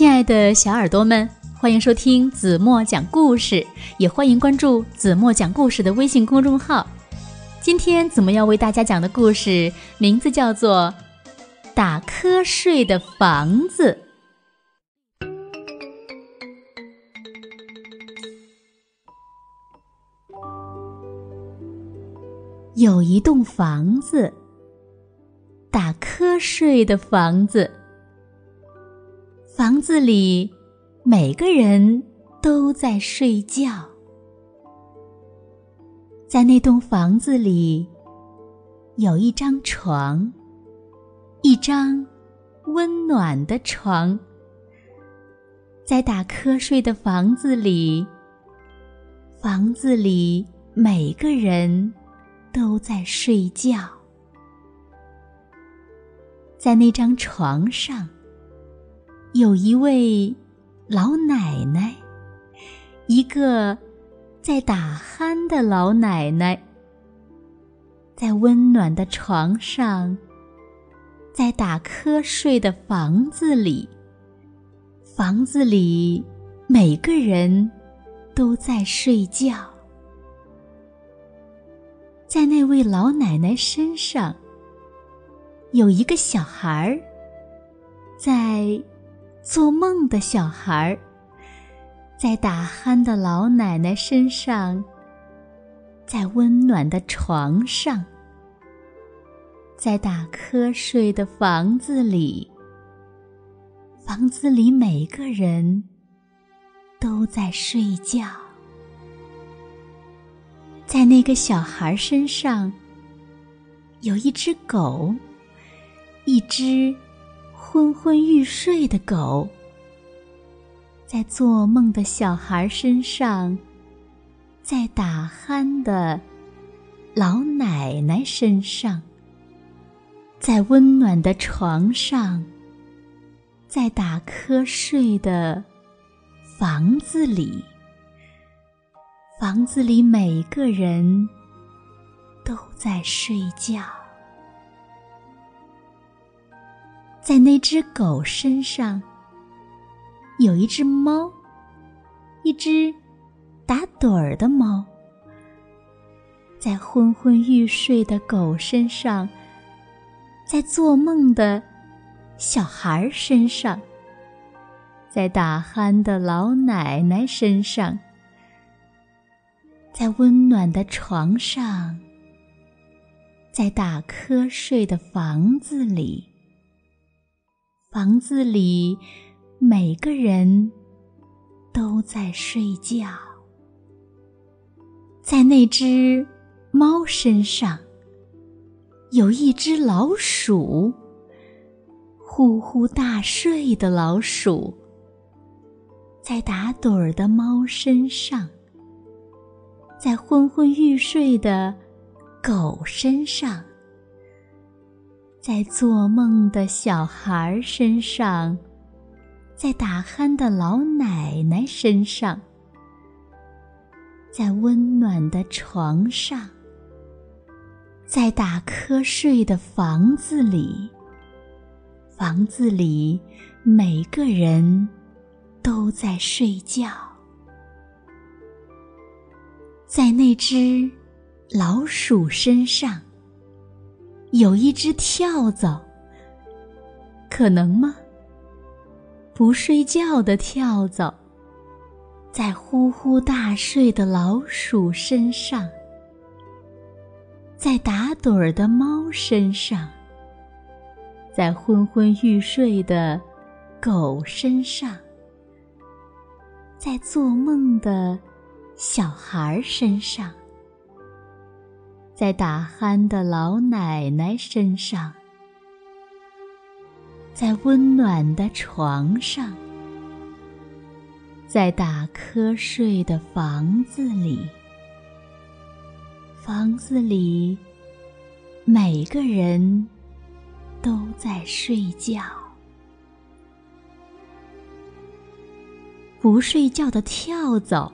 亲爱的小耳朵们，欢迎收听子墨讲故事，也欢迎关注子墨讲故事的微信公众号。今天子墨要为大家讲的故事名字叫做《打瞌睡的房子》。有一栋房子，打瞌睡的房子。房子里，每个人都在睡觉。在那栋房子里，有一张床，一张温暖的床。在打瞌睡的房子里，房子里每个人都在睡觉。在那张床上。有一位老奶奶，一个在打鼾的老奶奶，在温暖的床上，在打瞌睡的房子里，房子里每个人都在睡觉，在那位老奶奶身上，有一个小孩儿，在。做梦的小孩，在打鼾的老奶奶身上，在温暖的床上，在打瞌睡的房子里，房子里每个人都在睡觉。在那个小孩身上，有一只狗，一只。昏昏欲睡的狗，在做梦的小孩身上，在打鼾的老奶奶身上，在温暖的床上，在打瞌睡的房子里，房子里每个人都在睡觉。在那只狗身上，有一只猫，一只打盹儿的猫。在昏昏欲睡的狗身上，在做梦的小孩身上，在打鼾的老奶奶身上，在温暖的床上，在打瞌睡的房子里。房子里每个人都在睡觉，在那只猫身上有一只老鼠，呼呼大睡的老鼠，在打盹儿的猫身上，在昏昏欲睡的狗身上。在做梦的小孩身上，在打鼾的老奶奶身上，在温暖的床上，在打瞌睡的房子里，房子里每个人都在睡觉，在那只老鼠身上。有一只跳蚤，可能吗？不睡觉的跳蚤，在呼呼大睡的老鼠身上，在打盹儿的猫身上，在昏昏欲睡的狗身上，在做梦的小孩身上。在打鼾的老奶奶身上，在温暖的床上，在打瞌睡的房子里，房子里每个人都在睡觉。不睡觉的跳蚤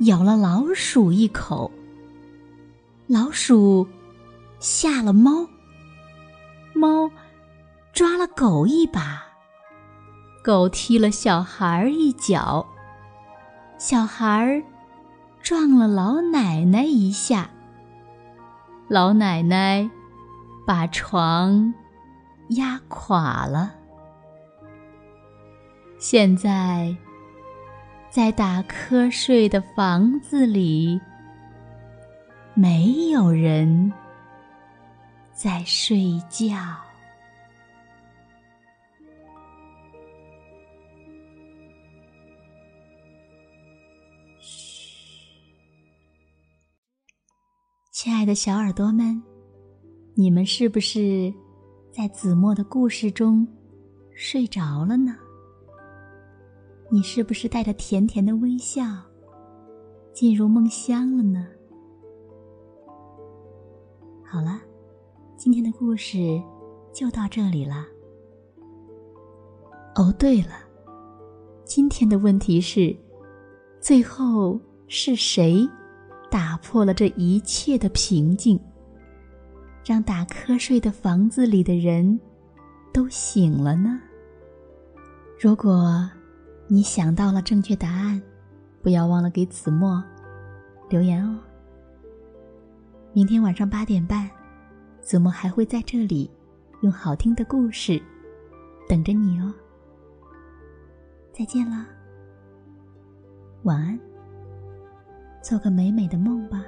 咬了老鼠一口。老鼠吓了猫，猫抓了狗一把，狗踢了小孩一脚，小孩撞了老奶奶一下，老奶奶把床压垮了。现在，在打瞌睡的房子里，没有人在睡觉。亲爱的小耳朵们，你们是不是在子墨的故事中睡着了呢？你是不是带着甜甜的微笑进入梦乡了呢？好了，今天的故事就到这里了。哦，对了，今天的问题是：最后是谁？打破了这一切的平静，让打瞌睡的房子里的人都醒了呢。如果你想到了正确答案，不要忘了给子墨留言哦。明天晚上八点半，子墨还会在这里用好听的故事等着你哦。再见了，晚安。做个美美的梦吧。